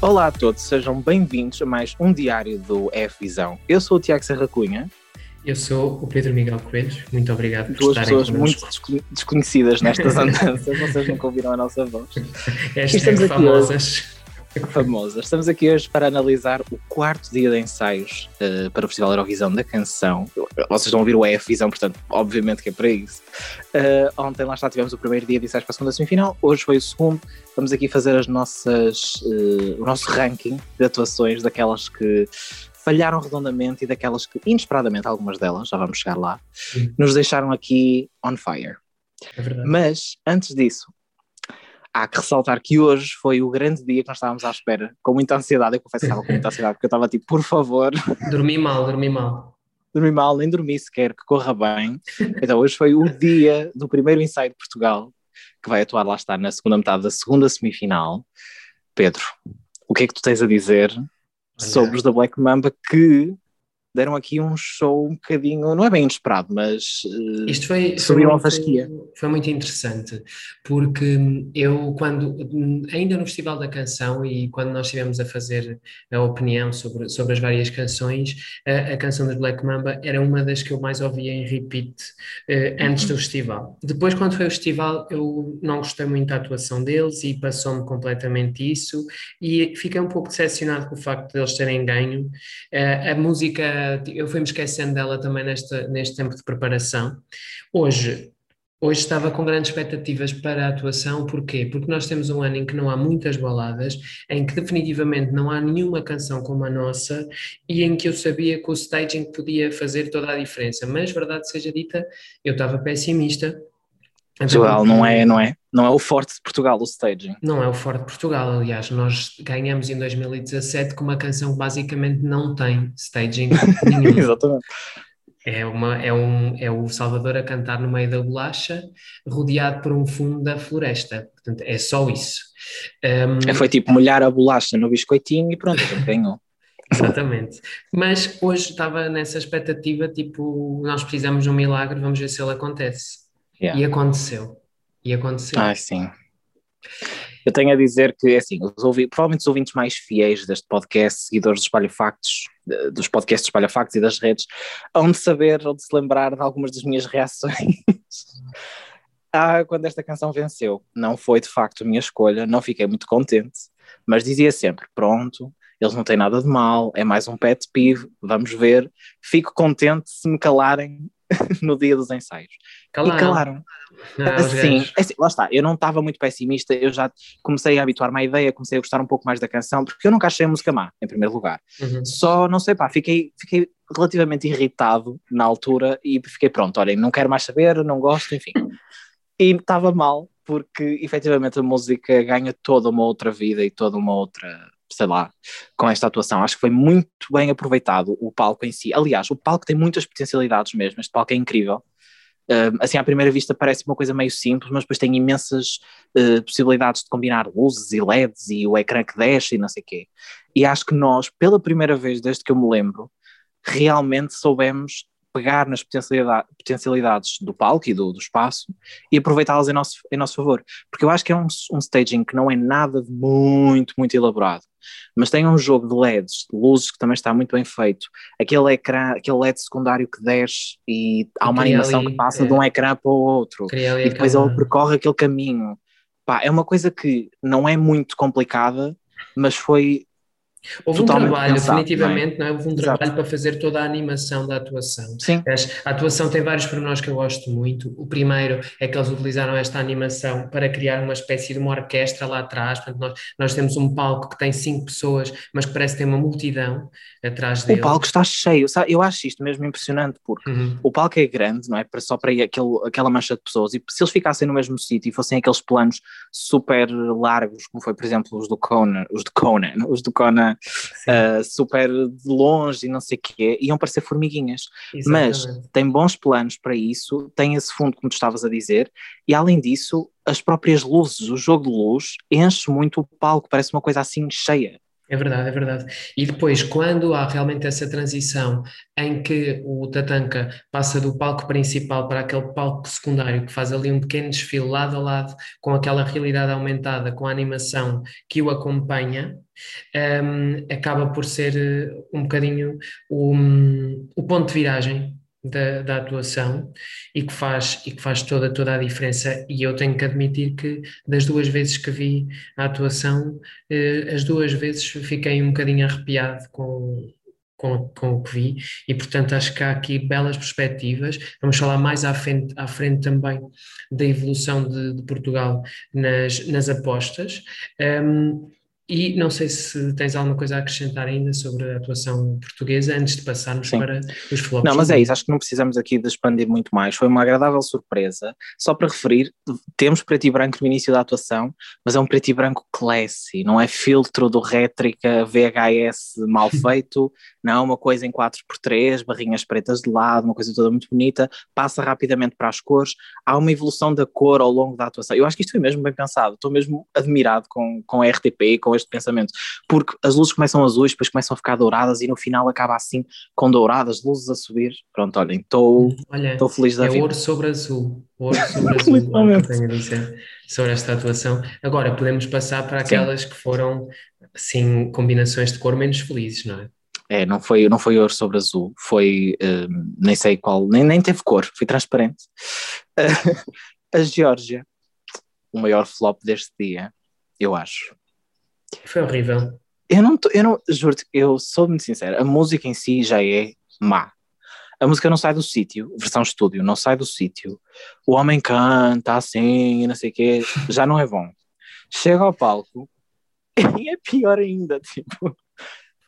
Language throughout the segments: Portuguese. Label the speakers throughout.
Speaker 1: Olá a todos, sejam bem-vindos a mais um diário do F Visão. Eu sou o Tiago Serra Cunha.
Speaker 2: Eu sou o Pedro Miguel Coelho, muito obrigado por
Speaker 1: Duas
Speaker 2: estarem
Speaker 1: pessoas muito desconhecidas nestas andanças, vocês nunca ouviram a nossa voz.
Speaker 2: Hashtag
Speaker 1: Estamos aqui
Speaker 2: famosas.
Speaker 1: Famosa. Estamos aqui hoje para analisar o quarto dia de ensaios eh, para o Festival Eurovisão da Canção. Vocês estão a ouvir o EF Visão, portanto, obviamente que é para isso. Eh, ontem lá está, tivemos o primeiro dia de ensaios para a segunda semifinal, hoje foi o segundo. Vamos aqui fazer as nossas, eh, o nosso ranking de atuações daquelas que falharam redondamente e daquelas que, inesperadamente, algumas delas, já vamos chegar lá, nos deixaram aqui on fire.
Speaker 2: É verdade.
Speaker 1: Mas, antes disso, há que ressaltar que hoje foi o grande dia que nós estávamos à espera, com muita ansiedade. Eu confesso que estava com muita ansiedade, porque eu estava tipo, por favor,
Speaker 2: Dormi mal, dormi mal.
Speaker 1: dormi mal, nem dormi sequer, que corra bem. Então, hoje foi o dia do primeiro ensaio de Portugal, que vai atuar lá está na segunda metade da segunda semifinal. Pedro, o que é que tu tens a dizer sobre os da Black Mamba que deram aqui um show um bocadinho, não é bem inesperado, mas eh,
Speaker 2: Isto foi,
Speaker 1: Subiram a fasquia.
Speaker 2: foi muito interessante, porque eu, quando, ainda no Festival da Canção e quando nós estivemos a fazer a opinião sobre, sobre as várias canções, a, a canção dos Black Mamba era uma das que eu mais ouvia em repeat eh, antes do festival. Depois, quando foi o festival, eu não gostei muito da atuação deles e passou-me completamente isso, e fiquei um pouco decepcionado com o facto de eles terem ganho. Eh, a música, eu fui-me esquecendo dela também nesta, neste tempo de preparação. Hoje, hoje estava com grandes expectativas para a atuação, porquê? Porque nós temos um ano em que não há muitas baladas, em que definitivamente não há nenhuma canção como a nossa e em que eu sabia que o staging podia fazer toda a diferença, mas verdade seja dita, eu estava pessimista.
Speaker 1: Portugal não é, não é? Não é o forte de Portugal, o staging.
Speaker 2: Não é o Forte de Portugal, aliás, nós ganhamos em 2017 com uma canção que basicamente não tem staging nenhum.
Speaker 1: Exatamente.
Speaker 2: É, uma, é, um, é o Salvador a cantar no meio da bolacha, rodeado por um fundo da floresta. Portanto, é só isso. Um,
Speaker 1: Foi tipo molhar a bolacha no biscoitinho e pronto, ganhou.
Speaker 2: exatamente. Mas hoje estava nessa expectativa, tipo, nós precisamos de um milagre, vamos ver se ele acontece.
Speaker 1: Yeah.
Speaker 2: E aconteceu. E aconteceu.
Speaker 1: Ai, sim. Eu tenho a dizer que, assim, os ouvi- provavelmente os ouvintes mais fiéis deste podcast, seguidores dos Espalha Factos, dos podcasts do Espalha Factos e das redes, hão de saber ou de se lembrar de algumas das minhas reações. ah, quando esta canção venceu. Não foi de facto a minha escolha, não fiquei muito contente, mas dizia sempre: pronto, eles não têm nada de mal, é mais um pet peeve, vamos ver. Fico contente se me calarem no dia dos ensaios. E
Speaker 2: Calaram.
Speaker 1: calaram.
Speaker 2: Ah, os
Speaker 1: Assim,
Speaker 2: gajos.
Speaker 1: assim, lá está, eu não estava muito pessimista, eu já comecei a habituar-me à ideia, comecei a gostar um pouco mais da canção, porque eu nunca achei a música má, em primeiro lugar.
Speaker 2: Uhum.
Speaker 1: Só, não sei, pá, fiquei, fiquei relativamente irritado na altura e fiquei pronto, olhem, não quero mais saber, não gosto, enfim. E estava mal, porque efetivamente a música ganha toda uma outra vida e toda uma outra, sei lá, com esta atuação. Acho que foi muito bem aproveitado o palco em si. Aliás, o palco tem muitas potencialidades mesmo, este palco é incrível. Assim, à primeira vista parece uma coisa meio simples, mas depois tem imensas uh, possibilidades de combinar luzes e LEDs e o ecrã que desce e não sei o quê. E acho que nós, pela primeira vez desde que eu me lembro, realmente soubemos pegar nas potencialidade, potencialidades do palco e do, do espaço e aproveitá-las em nosso, em nosso favor. Porque eu acho que é um, um staging que não é nada de muito, muito elaborado, mas tem um jogo de LEDs, de luzes que também está muito bem feito, aquele ecrã, aquele LED secundário que desce e há uma animação
Speaker 2: ali,
Speaker 1: que passa
Speaker 2: é.
Speaker 1: de um ecrã para o outro e depois ele percorre aquele caminho. Pá, é uma coisa que não é muito complicada, mas foi
Speaker 2: Houve um
Speaker 1: totalmente
Speaker 2: trabalho,
Speaker 1: pensado,
Speaker 2: definitivamente, não é? Houve um
Speaker 1: Exato.
Speaker 2: trabalho para fazer toda a animação da atuação.
Speaker 1: sim,
Speaker 2: A atuação tem vários pormenores que eu gosto muito. O primeiro é que eles utilizaram esta animação para criar uma espécie de uma orquestra lá atrás. Portanto, nós, nós temos um palco que tem cinco pessoas, mas que parece ter uma multidão atrás
Speaker 1: o
Speaker 2: dele.
Speaker 1: palco está cheio. Eu acho isto mesmo impressionante porque
Speaker 2: Uhum.
Speaker 1: o palco é grande, não é? Só para ir aquele, aquela mancha de pessoas. E se eles ficassem no mesmo sítio e fossem aqueles planos super largos, como foi, por exemplo, os do Conan, os de Conan, os do Conan, ah, super de longe e não sei o quê, iam parecer formiguinhas. Mas
Speaker 2: Exatamente.
Speaker 1: tem bons planos para isso, tem esse fundo, como tu estavas a dizer, e além disso, as próprias luzes, o jogo de luz, enche muito o palco, parece uma coisa assim cheia.
Speaker 2: É verdade, é verdade. E depois, quando há realmente essa transição em que o Tatanka passa do palco principal para aquele palco secundário, que faz ali um pequeno desfile lado a lado com aquela realidade aumentada, com a animação que o acompanha, um, acaba por ser eh, um bocadinho o, o ponto de viragem da, da, atuação e que faz, e que faz toda, toda a diferença. E eu tenho que admitir que das duas vezes que vi a atuação, eh, as duas vezes fiquei um bocadinho arrepiado com, com, com, o que vi, e portanto acho que há aqui belas perspectivas. Vamos falar mais à frente, à frente também da evolução de, de Portugal nas, nas apostas. Um, e não sei se tens alguma coisa a acrescentar ainda sobre a atuação portuguesa antes de passarmos Sim. para os flops.
Speaker 1: Não, mas é isso, acho que não precisamos aqui de expandir muito mais. Foi uma agradável surpresa. Só para referir, temos preto e branco no início da atuação, mas é um preto e branco classy, não é filtro do rétrica VHS mal feito, não, uma coisa em 4x3, barrinhas pretas de lado, uma coisa toda muito bonita, passa rapidamente para as cores, há uma evolução da cor ao longo da atuação. Eu acho que isto foi mesmo bem pensado, estou mesmo admirado com, com a RTP, com este pensamento, porque as luzes começam azuis, depois começam a ficar douradas e no final acaba assim com douradas, luzes a subir. Pronto, olhem, estou feliz da
Speaker 2: é
Speaker 1: vida.
Speaker 2: ouro sobre azul, ouro sobre azul, é tenho a dizer sobre esta atuação. Agora podemos passar para aquelas Sim. que foram assim combinações de cor menos felizes, não é?
Speaker 1: É, não foi, não foi ouro sobre azul, foi, uh, nem sei qual, nem, nem teve cor, foi transparente. A Geórgia, o maior flop deste dia, eu acho.
Speaker 2: Foi horrível.
Speaker 1: Eu não, eu não, juro-te, eu sou muito sincero, a música em si já é má. A música não sai do sítio, versão estúdio, não sai do sítio. O homem canta assim e não sei o quê, já não é bom. Chega ao palco e é pior ainda, tipo,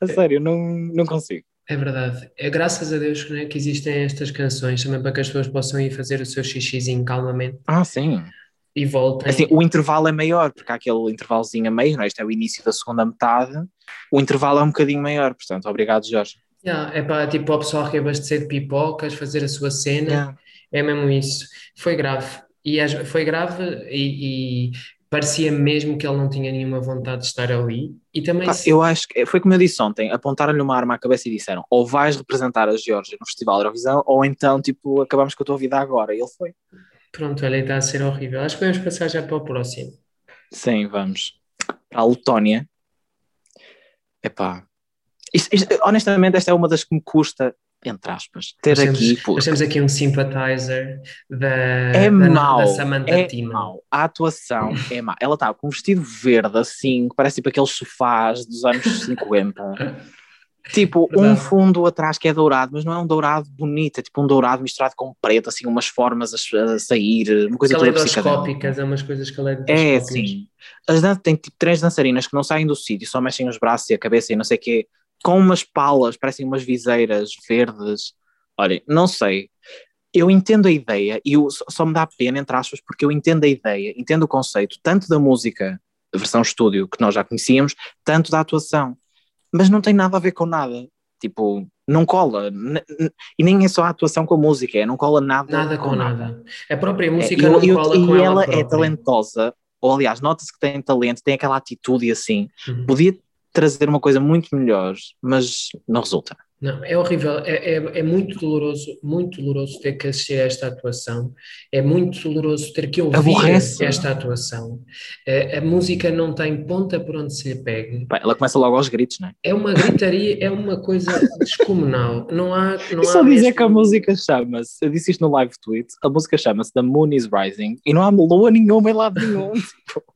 Speaker 1: a sério, não, não consigo.
Speaker 2: É verdade. É graças a Deus né, que existem estas canções também para que as pessoas possam ir fazer o seu xixizinho calmamente.
Speaker 1: Ah, sim
Speaker 2: e voltem.
Speaker 1: Assim, o intervalo é maior, porque há aquele intervalozinho a meio, não é? Este é o início da segunda metade, o intervalo é um bocadinho maior, portanto, obrigado Jorge.
Speaker 2: Yeah, é para tipo, o pessoal que abastecer de pipocas, fazer a sua cena, yeah. é mesmo isso. Foi grave, e foi grave e, e parecia mesmo que ele não tinha nenhuma vontade de estar ali. E também
Speaker 1: ah, se... Eu acho que foi como eu disse ontem: apontaram-lhe uma arma à cabeça e disseram ou vais representar a Geórgia no Festival de Eurovisão, ou então, tipo, acabamos com a tua vida agora. E ele foi.
Speaker 2: Pronto, olha, está a ser horrível. Acho que podemos passar já para o próximo.
Speaker 1: Sim, vamos. Para a Letónia. Epá. Isto, isto, honestamente, esta é uma das que me custa, entre aspas, ter
Speaker 2: nós
Speaker 1: aqui.
Speaker 2: Temos. Nós temos aqui um sympathizer da,
Speaker 1: é
Speaker 2: da,
Speaker 1: mau,
Speaker 2: da Samantha
Speaker 1: é
Speaker 2: Tina.
Speaker 1: Mau. A atuação é má. Ela está com um vestido verde, assim, que parece tipo aqueles sofás dos anos 50. Tipo, Verdade. um fundo atrás que é dourado, mas não é um dourado bonito, é tipo um dourado misturado com preto, assim, umas formas a, a sair, uma coisa
Speaker 2: psicodélica. é umas coisas que
Speaker 1: É, sim. As dan tem tipo três dançarinas que não saem do sítio, só mexem os braços e a cabeça e não sei o quê, com umas palas, parecem umas viseiras verdes. Olhem, não sei. Eu entendo a ideia e eu, só me dá pena, entre aspas, porque eu entendo a ideia, entendo o conceito, tanto da música, versão estúdio, que nós já conhecíamos, tanto da atuação mas não tem nada a ver com nada. Tipo, não cola. E nem é só a atuação com a música, é não cola nada.
Speaker 2: Nada com, com nada. nada. A própria música é, não eu, cola
Speaker 1: e
Speaker 2: com
Speaker 1: ela.
Speaker 2: E ela
Speaker 1: é talentosa, ou aliás, nota-se que tem talento, tem aquela atitude e assim. Uhum. Podia trazer uma coisa muito melhor, mas não resulta.
Speaker 2: Não, é horrível, é, é, é, muito doloroso, muito doloroso ter que assistir a esta atuação, é muito doloroso ter que ouvir Aborrece. esta atuação. A, a, música não tem ponta por onde se lhe pegue.
Speaker 1: ela começa logo aos gritos, não é?
Speaker 2: É uma gritaria, é uma coisa descomunal. Não há. Não
Speaker 1: e só dizer mesmo... que a música chama-se, eu disse isto no live tweet, a música chama-se The Moon is Rising e não há lua nenhuma em lado nenhum. tipo.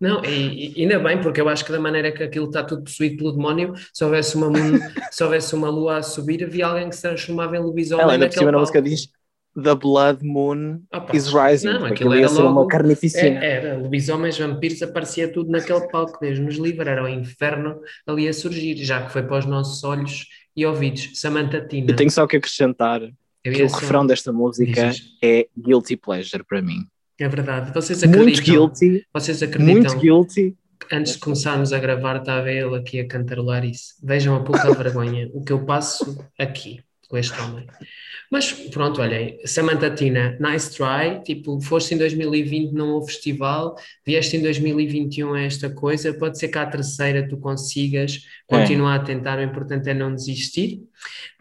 Speaker 2: Não, e, e, ainda bem, porque eu acho que da maneira que aquilo está tudo possuído pelo demónio, se houvesse uma, se houvesse uma lua a subir, havia alguém que se transformava em lobisomem.
Speaker 1: Ela ainda por cima na música diz The Blood Moon Opa, is Rising. Não, aquilo ia ser uma carnificina.
Speaker 2: É, era, lobisomens, vampiros, aparecia tudo naquele palco. Deus nos livre, era o inferno ali a surgir, já que foi para os nossos olhos e ouvidos. Samantha Tina.
Speaker 1: Eu tenho só que acrescentar que o refrão desta música é Guilty Pleasure para mim.
Speaker 2: É verdade. Vocês acreditam?
Speaker 1: Muito guilty.
Speaker 2: Vocês acreditam?
Speaker 1: Muito guilty.
Speaker 2: Antes de começarmos a gravar, estava ele aqui a cantarolar isso. Vejam a pouca vergonha o que eu passo aqui. Com este homem. Mas pronto, olhem, Samantha Tina, nice try, tipo, foste em 2020 num festival, vieste em 2021 a esta coisa, pode ser que à terceira tu consigas continuar é. a tentar, o importante é não desistir.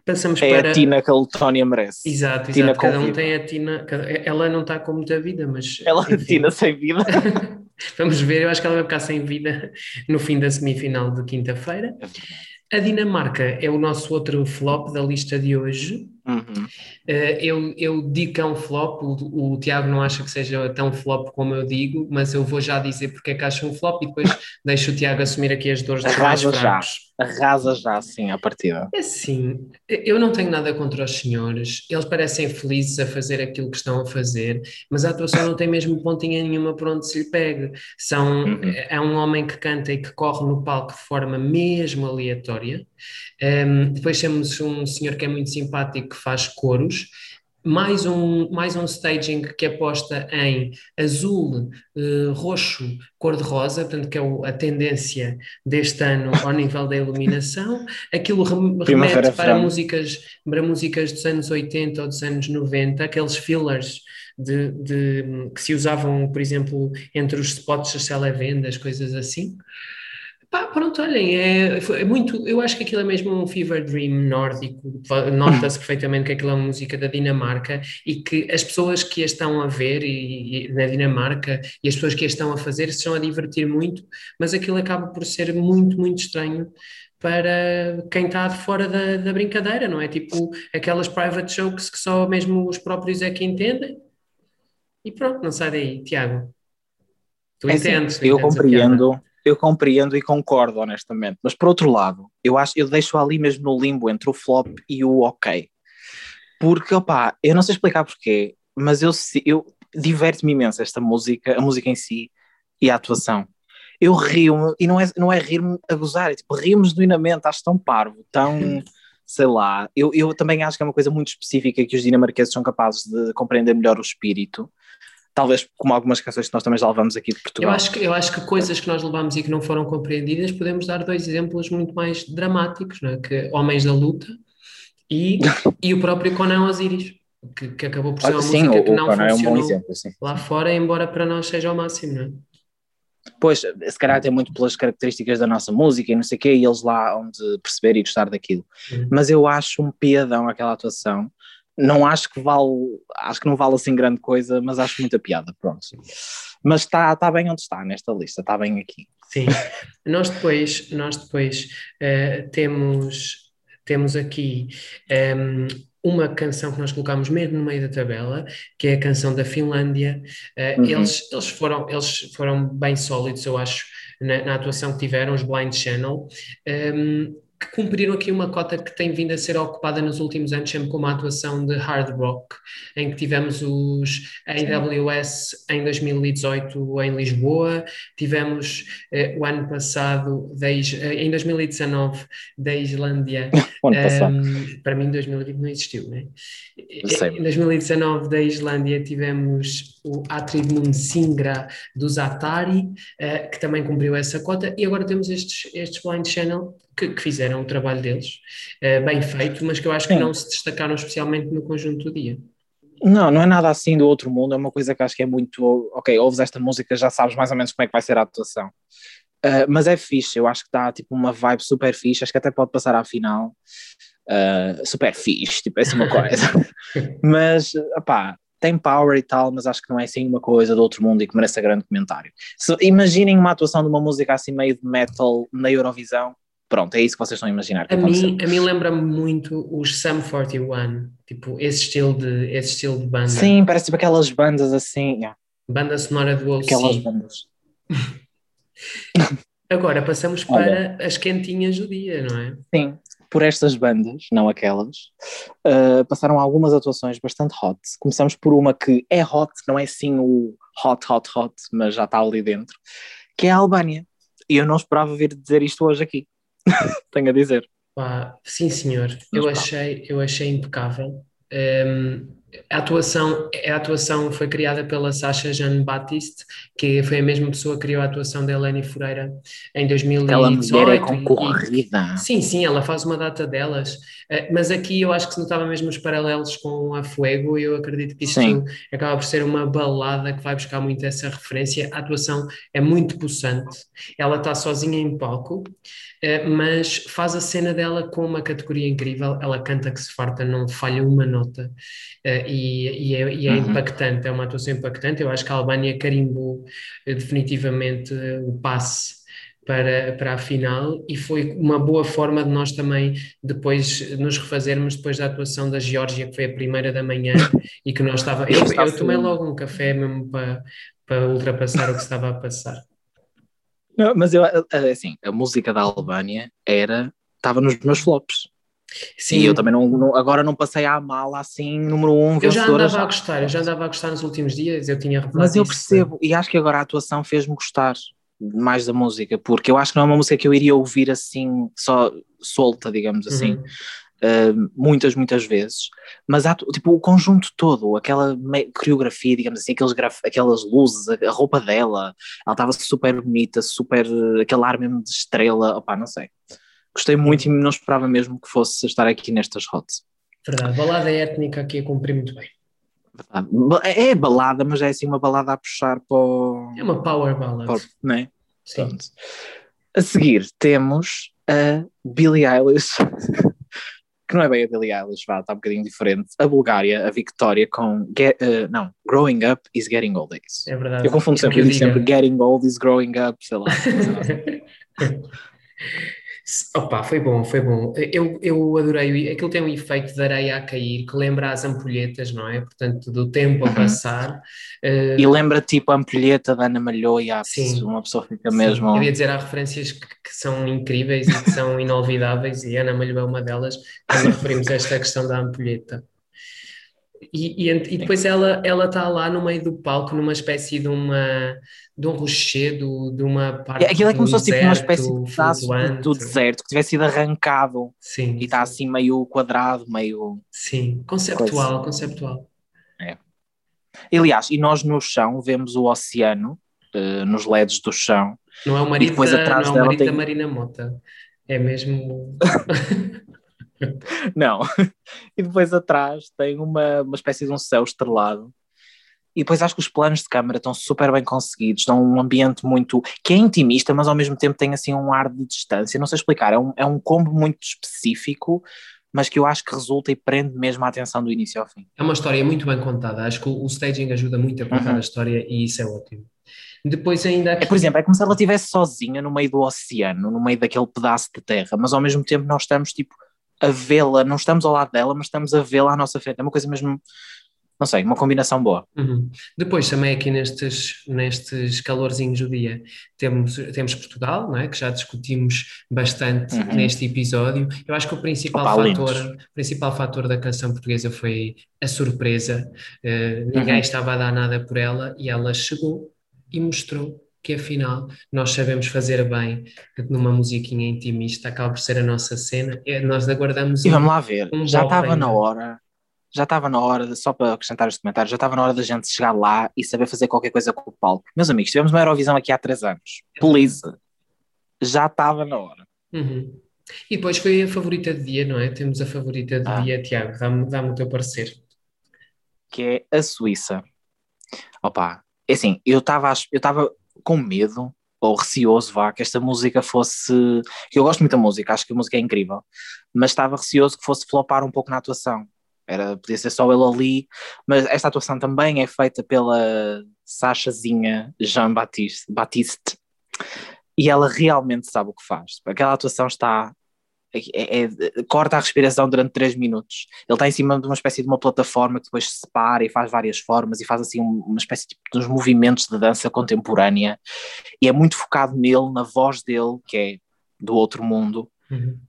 Speaker 1: Passamos é para... a Tina que a Letónia merece.
Speaker 2: Exato, exato. Tina cada um vida. tem a Tina, ela não está com muita vida, mas...
Speaker 1: Ela, enfim. Tina sem vida.
Speaker 2: Vamos ver, eu acho que ela vai ficar sem vida no fim da semifinal de quinta-feira. É a Dinamarca é o nosso outro flop da lista de hoje. Uhum. Uh, eu, eu digo que é um flop, o, o, Tiago não acha que seja tão flop como eu digo, mas eu vou já dizer porque é que acho um flop e depois deixo o Tiago assumir aqui as dores dos mais fracos.
Speaker 1: Arrasa já, sim, a partida.
Speaker 2: É sim, eu não tenho nada contra os senhores, eles parecem felizes a fazer aquilo que estão a fazer, mas a atuação não tem mesmo pontinha nenhuma para onde se lhe pegue. São, uhum. É um homem que canta e que corre no palco de forma mesmo aleatória. Um, depois temos um senhor que é muito simpático que faz coros mais um, mais um staging que aposta em azul, uh, roxo, cor-de-rosa, portanto, que é o, a tendência deste ano ao nível da iluminação. Aquilo remete para músicas, para músicas dos anos 80 ou dos anos 90, aqueles fillers de, de, que se usavam, por exemplo, entre os spots das televendas, coisas assim. Pá, pronto, olhem, é, é, muito. Eu acho que aquilo é mesmo um fever dream nórdico. Nota-se perfeitamente que aquilo é uma música da Dinamarca e que as pessoas que a estão a ver e, e, na Dinamarca e as pessoas que a estão a fazer se estão a divertir muito, mas aquilo acaba por ser muito, muito estranho para quem está de fora da, da brincadeira, não é? Tipo aquelas private jokes que só mesmo os próprios é que entendem. E pronto, não sai daí, Tiago.
Speaker 1: Tu é entendes? Assim, eu entendes compreendo eu compreendo e concordo, honestamente. Mas por outro lado, eu acho eu deixo ali mesmo no limbo entre o flop e o ok. Porque, opá, eu não sei explicar porquê, mas eu, eu diverte-me imenso esta música, a música em si e a atuação. Eu rio-me, e não é, não é rir-me a gozar, é tipo, rio-me acho tão parvo, tão, sei lá. Eu, eu também acho que é uma coisa muito específica que os dinamarqueses são capazes de compreender melhor o espírito talvez como algumas canções que nós também já levamos aqui de Portugal.
Speaker 2: Eu acho que, eu acho que coisas que nós levamos e que não foram compreendidas, podemos dar dois exemplos muito mais dramáticos, não é? que Homens da Luta e, e o próprio Conan Osiris, que, que acabou por ser uma sim, música o, que não Conan funcionou é um exemplo, lá fora, embora para nós seja o máximo, não é?
Speaker 1: Pois, se calhar até muito pelas características da nossa música e não sei o quê, e eles lá onde perceber e gostar daquilo. Uhum. Mas eu acho um piadão aquela atuação não acho que vale, acho que não vale assim grande coisa, mas acho muita piada, pronto. Mas está tá bem onde está nesta lista, está bem aqui.
Speaker 2: Sim, nós depois, nós depois uh, temos, temos aqui um, ehm, uma canção que nós colocamos mesmo no meio da tabela, que é a canção da Finlândia. Uh, uhum. eles, eles, foram, eles foram bem sólidos, eu acho, na, na atuação que tiveram, os Blind Channel. Um, ehm, que cumpriram aqui uma cota que tem vindo a ser ocupada nos últimos anos, sempre com uma atuação de hard rock, em que tivemos os AWS em 2018 em Lisboa, tivemos eh, o ano passado, de, eh, em 2019, da Islândia. Um, ehm, para mim, 2020 não existiu, né? Em 2019, da Islândia, tivemos o Atrid Singra dos Atari, uh, que também cumpriu essa cota, e agora temos estes, estes Blind Channel que, que fizeram o trabalho deles, uh, bem feito, mas que eu acho que Sim. não se destacaram especialmente no conjunto do dia.
Speaker 1: Não, não é nada assim do outro mundo, é uma coisa que acho que é muito. Ok, ouves esta música, já sabes mais ou menos como é que vai ser a atuação. Uh, mas é fixe, eu acho que dá tipo uma vibe super fixe, acho que até pode passar à final. Uh, super fixe, tipo, é uma coisa. mas, opá, tem power e tal, mas acho que não é assim uma coisa do outro mundo e que merece grande comentário. Se, imaginem uma atuação de uma música assim meio de metal na Eurovisão, Pronto, é isso que vocês estão a imaginar.
Speaker 2: A mim, a mim lembra-me muito os Sum 41, tipo, esse estilo de, esse estilo de banda.
Speaker 1: Sim, parece tipo aquelas bandas assim. Yeah.
Speaker 2: Banda sonora do OC.
Speaker 1: Aquelas bandas.
Speaker 2: Agora passamos para Olha. as quentinhas do dia, não é?
Speaker 1: Sim, por estas bandas, não aquelas, uh, passaram algumas atuações bastante hot. Começamos por uma que é hot, não é sim o hot, hot, hot, mas já está ali dentro, que é a Albânia. E eu não esperava vir dizer isto hoje aqui. tenho a dizer.
Speaker 2: sim, senhor. eu achei, eu achei impecável. Um, A atuação, a atuação foi criada pela Sacha Jean Baptiste, que foi a mesma pessoa que criou a atuação da Eleni Fureira em 2018. Aquela mulher
Speaker 1: é concorrida.
Speaker 2: E, sim, sim, ela faz uma data delas. Eh, mas aqui eu acho que se notava mesmo os paralelos com a Fuego e eu acredito que isto sim. acaba por ser uma balada que vai buscar muito essa referência. A atuação é muito possante. Ela está sozinha em palco, eh, mas faz a cena dela com uma categoria incrível. Ela canta que se farta, não falha uma nota eh, e, e é, e é uhum. impactante, é uma atuação impactante. Eu acho que a Albânia carimbou eh, definitivamente o passe para, para a final e foi uma boa forma de nós também depois nos refazermos depois da atuação da Geórgia, que foi a primeira da manhã e que nós estava. Eu, eu tomei logo um café mesmo para, para ultrapassar o que estava a passar.
Speaker 1: Não, mas eu, assim, a música da Albânia era, estava nos meus flops. Sim. Eu também não, não, agora não passei à mala assim, número um,
Speaker 2: Eu já andava já. a gostar, eu já andava a gostar nos últimos dias, eu tinha
Speaker 1: Mas eu percebo, e acho que agora a atuação fez-me gostar mais da música, porque eu acho que não é uma música que eu iria ouvir assim, só solta, digamos assim. Uhum. Uh, muitas, muitas vezes, mas há, tipo, o conjunto todo, aquela coreografia, digamos assim, aqueles aquelas luzes, a, a roupa dela, ela estava super bonita, super, aquele ar mesmo de estrela, opá, não sei. Gostei muito e não esperava mesmo que fosse estar aqui nestas rotas.
Speaker 2: Verdade, balada étnica aqui a cumprir muito bem.
Speaker 1: É, é balada, mas é assim uma balada a puxar para o...
Speaker 2: É uma power ballad. Para,
Speaker 1: não é? Sim. Pronto. A seguir temos a Billie Eilish que não é bem a Billie Eilish, vá, está um bocadinho diferente. A Bulgária, a Victoria com get, uh, não, Growing Up is Getting Old Is.
Speaker 2: É verdade.
Speaker 1: Eu confundo sempre, eu digo sempre Getting Old is Growing Up, sei lá.
Speaker 2: Opa, foi bom, foi bom. Eu, eu adorei, aquilo tem um efeito de areia a cair que lembra as ampulhetas, não é? Portanto, do tempo a uhum. passar.
Speaker 1: Uh... E lembra tipo a ampulheta da Ana Malhoa, Sim. uma pessoa fica Sim. mesmo.
Speaker 2: Eu ia dizer, há referências que, que são incríveis e que são inolvidáveis, e Ana Malhoa é uma delas, quando referimos a esta questão da ampulheta. E, e, e, depois ela ela está lá no meio do palco numa espécie de uma de um rochedo de uma parte
Speaker 1: aquilo é como se fosse tipo uma espécie de pedaço do deserto que tivesse sido arrancado
Speaker 2: sim,
Speaker 1: e está assim meio quadrado meio
Speaker 2: sim conceptual coisa. conceptual.
Speaker 1: É. Aliás e nós no chão vemos o oceano uh, nos LEDs do chão
Speaker 2: não é o marido, depois da, atrás não é o marido tem... da Marina Mota. É mesmo
Speaker 1: Não. E depois atrás tem uma, uma espécie de um céu estrelado. E depois acho que os planos de câmara estão super bem conseguidos, dão um ambiente muito. que é intimista, mas ao mesmo tempo tem assim um ar de distância. Não sei explicar, é um, é um combo muito específico, mas que eu acho que resulta e prende mesmo a atenção do início ao fim.
Speaker 2: É uma história muito bem contada. Acho que o, o staging ajuda muito a contar uhum. a história e isso é ótimo. Depois ainda
Speaker 1: aqui... É, por exemplo, é como se ela estivesse sozinha no meio do oceano, no meio daquele pedaço de terra, mas ao mesmo tempo nós estamos tipo a vê-la, não estamos ao lado dela, mas estamos a vê-la à nossa frente. É uma coisa mesmo, não sei, uma combinação boa.
Speaker 2: Uhum. Depois também aqui nestes, nestes calorzinhos do dia temos, temos Portugal, não é? que já discutimos bastante uhum. neste episódio. Eu acho que o principal Opa, fator, principal fator da canção portuguesa foi a surpresa. Uh, ninguém uhum. estava a dar nada por ela e ela chegou e mostrou que afinal nós sabemos fazer bem numa musiquinha intimista, acaba por ser a nossa cena, é, nós aguardamos.
Speaker 1: E vamos lá ver, um já estava na hora, já estava na hora, só para acrescentar este comentário, já estava na hora da gente chegar lá e saber fazer qualquer coisa com o palco. Meus amigos, tivemos uma Eurovisão aqui há três anos, please, já estava na hora.
Speaker 2: Uhum. E depois foi a favorita de dia, não é? Temos a favorita de ah. dia, Tiago, dá-me dá o teu parecer.
Speaker 1: Que é a Suíça. Opa, é assim, eu estava eu estava com medo ou receoso, vá, que esta música fosse. Eu gosto muito da música, acho que a música é incrível, mas estava receoso que fosse flopar um pouco na atuação. Era, podia ser só ele ali, mas esta atuação também é feita pela Sachazinha Jean Baptiste, Baptiste e ela realmente sabe o que faz. Aquela atuação está é, é, corta a respiração durante 3 minutos. Ele está em cima de uma espécie de uma plataforma que depois se separa e faz várias formas e faz assim uma espécie de, de uns movimentos de dança contemporânea e é muito focado nele, na voz dele, que é do outro mundo.
Speaker 2: Uhum.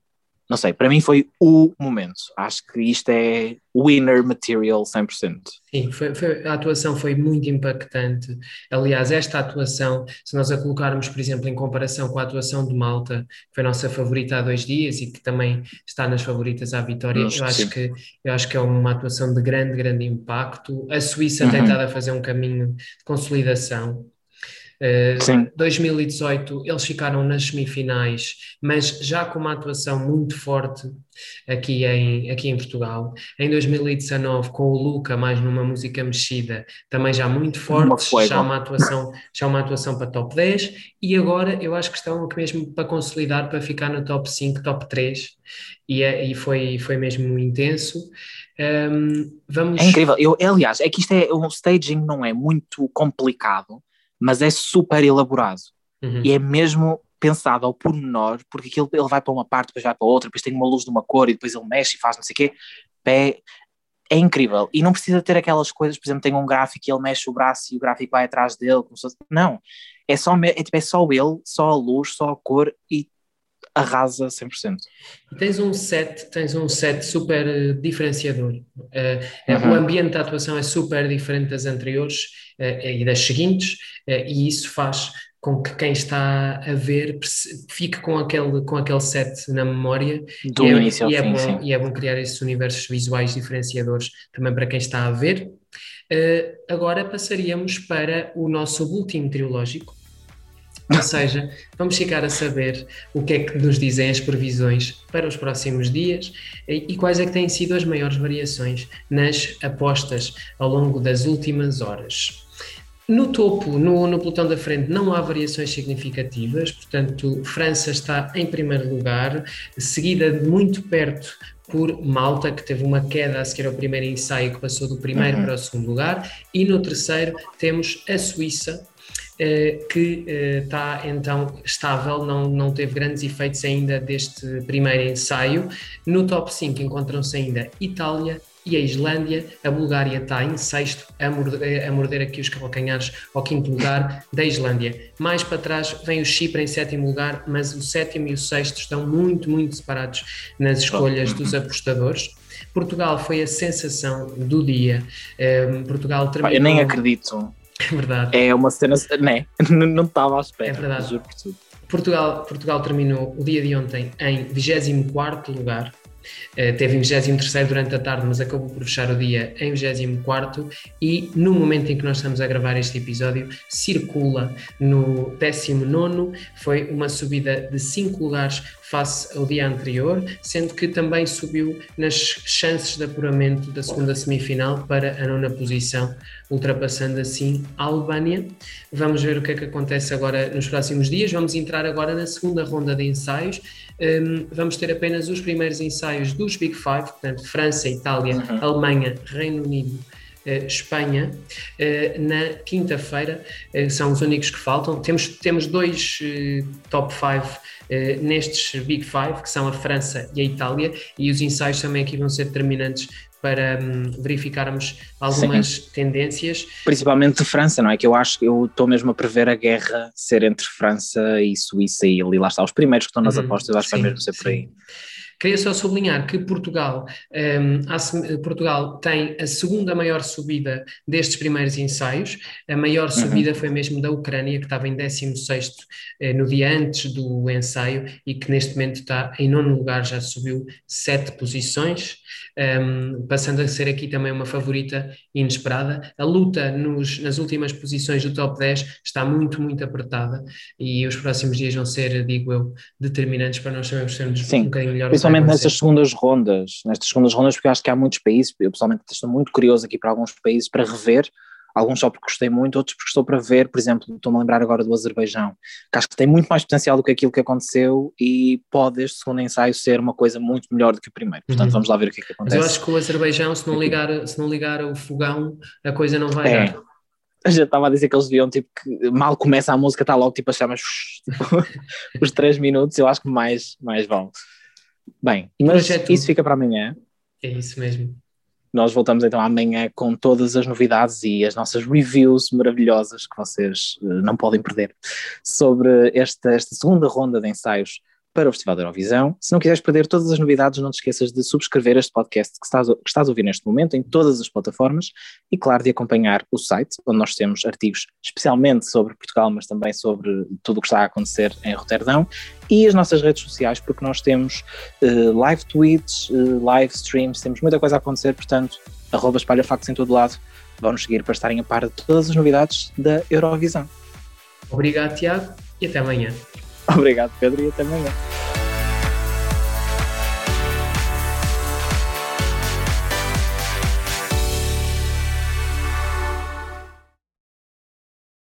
Speaker 1: Não sei, para mim foi o momento. Acho que isto é winner material 100%.
Speaker 2: Sim, foi, foi, a atuação foi muito impactante. Aliás, esta atuação, se nós a colocarmos, por exemplo, em comparação com a atuação de Malta, que foi a nossa favorita há dois dias e que também está nas favoritas à vitória, eu acho, que, eu acho que é uma atuação de grande, grande impacto. A Suíça uhum. tem estado a fazer um caminho de consolidação. Uh, 2018 eles ficaram nas semifinais, mas já com uma atuação muito forte aqui em, aqui em Portugal. Em 2019, com o Luca, mais numa música mexida, também já muito forte, uma já uma atuação, já uma atuação para top 10, e agora eu acho que estão mesmo para consolidar, para ficar no top 5, top 3, e, é, e foi, foi mesmo intenso. Um, vamos...
Speaker 1: É incrível, eu, aliás, é que isto é, o staging não é muito complicado, mas é super elaborado. Uhum. E é mesmo pensado ao pormenor, porque aquilo ele vai para uma parte, depois vai para outra, depois tem uma luz de uma cor e depois ele mexe e faz não sei o quê. É, é incrível. E não precisa ter aquelas coisas, por exemplo, tem um gráfico e ele mexe o braço e o gráfico vai atrás dele. Não. É só, é, tipo, é só ele, só a luz, só a cor e arrasa 100%.
Speaker 2: E tens um set, tens um set super uh, diferenciador. Uh, uhum. O ambiente da atuação é super diferente das anteriores uh, e das seguintes, e isso faz com que quem está a ver fique com aquele, com aquele set na memória
Speaker 1: Do e, é, início
Speaker 2: e,
Speaker 1: é
Speaker 2: fim,
Speaker 1: bom,
Speaker 2: e é bom criar esses universos visuais diferenciadores também para quem está a ver. agora passaríamos para o nosso último triológico, ou seja, vamos ficar a saber o que é que nos dizem as previsões para os próximos dias e quais é que têm sido as maiores variações nas apostas ao longo das últimas horas. No topo, no, no pelotão da frente, não há variações significativas, portanto, França está em primeiro lugar, seguida de muito perto por Malta, que teve uma queda a seguir ao primeiro ensaio, que passou do primeiro uhum. para o segundo lugar, e no terceiro temos a Suíça, que está eh, então estável, não, não teve grandes efeitos ainda deste primeiro ensaio. No top 5 encontram-se ainda Itália, e a Islândia, a Bulgária está em sexto, a morder, a morder aqui os calcanhares ao quinto lugar da Islândia. Mais para trás vem o Chipre em sétimo lugar, mas o sétimo e o sexto estão muito, muito separados nas escolhas dos apostadores. Portugal foi a sensação do dia. Um, Portugal terminou...
Speaker 1: Eu nem acredito.
Speaker 2: É verdade.
Speaker 1: É uma cena. Né? Não estava à espera.
Speaker 2: É verdade. Juro por tudo. Portugal, Portugal terminou o dia de ontem em 24 lugar. Uh, teve em 23 durante a tarde, mas acabou por fechar o dia em 24 e no momento em que nós estamos a gravar este episódio, circula no 19, foi uma subida de 5 lugares face ao dia anterior, sendo que também subiu nas chances de apuramento da segunda semifinal para a nona posição, ultrapassando assim a Albânia. Vamos ver o que é que acontece agora nos próximos dias. Vamos entrar agora na segunda ronda de ensaios. Um, vamos ter apenas os primeiros ensaios dos Big Five, portanto, França, Itália, uhum. Alemanha, Reino Unido, Uh, Espanha, uh, na quinta-feira, uh, são os únicos que faltam. Temos, temos dois top 5 nestes Big Five, que são a França e a Itália, e os ensaios também aqui vão ser determinantes para um, verificarmos algumas Sim. tendências.
Speaker 1: Principalmente de França, não é? Que eu acho que eu estou mesmo a prever a guerra ser entre França e Suíça e ali lá está, os primeiros que estão nas uhum. apostas, eu acho que vai mesmo ser por aí.
Speaker 2: Queria só sublinhar que Portugal, um, Portugal tem a segunda maior subida destes primeiros ensaios. A maior uhum. subida foi mesmo da Ucrânia, que estava em 16 eh, no dia antes do ensaio e que neste momento está em nono lugar, já subiu sete posições, um, passando a ser aqui também uma favorita inesperada. A luta nos, nas últimas posições do top 10 está muito, muito apertada e os próximos dias vão ser, digo eu, determinantes para nós sabermos sermos
Speaker 1: Sim. um bocadinho melhor Principalmente nestas segundas rondas, nestas segundas rondas, porque acho que há muitos países, eu pessoalmente estou muito curioso aqui para alguns países para rever, alguns só porque gostei muito, outros porque estou para ver, por exemplo, estou-me a lembrar agora do Azerbaijão, que acho que tem muito mais potencial do que aquilo que aconteceu e pode este segundo ensaio ser uma coisa muito melhor do que o primeiro. Portanto, uhum. vamos lá ver o que é que acontece.
Speaker 2: Mas eu acho que o Azerbaijão, se não ligar, se não ligar o fogão, a coisa não vai é. dar.
Speaker 1: A gente estava a dizer que eles deviam, tipo, que mal começa a música, está logo, tipo, a chamar tipo, os três minutos, eu acho que mais, mais vale. Bem, mas Projeto... isso fica para amanhã.
Speaker 2: É isso mesmo.
Speaker 1: Nós voltamos então amanhã com todas as novidades e as nossas reviews maravilhosas que vocês uh, não podem perder sobre esta, esta segunda ronda de ensaios para o Festival da Eurovisão. Se não quiseres perder todas as novidades, não te esqueças de subscrever este podcast que estás, que estás a ouvir neste momento em todas as plataformas e, claro, de acompanhar o site, onde nós temos artigos especialmente sobre Portugal, mas também sobre tudo o que está a acontecer em Roterdão e as nossas redes sociais, porque nós temos uh, live tweets, uh, live streams, temos muita coisa a acontecer, portanto, arroba em todo lado, vão-nos seguir para estarem a par de todas as novidades da Eurovisão.
Speaker 2: Obrigado, Tiago, e até amanhã.
Speaker 1: Obrigado, Pedro, e até amanhã.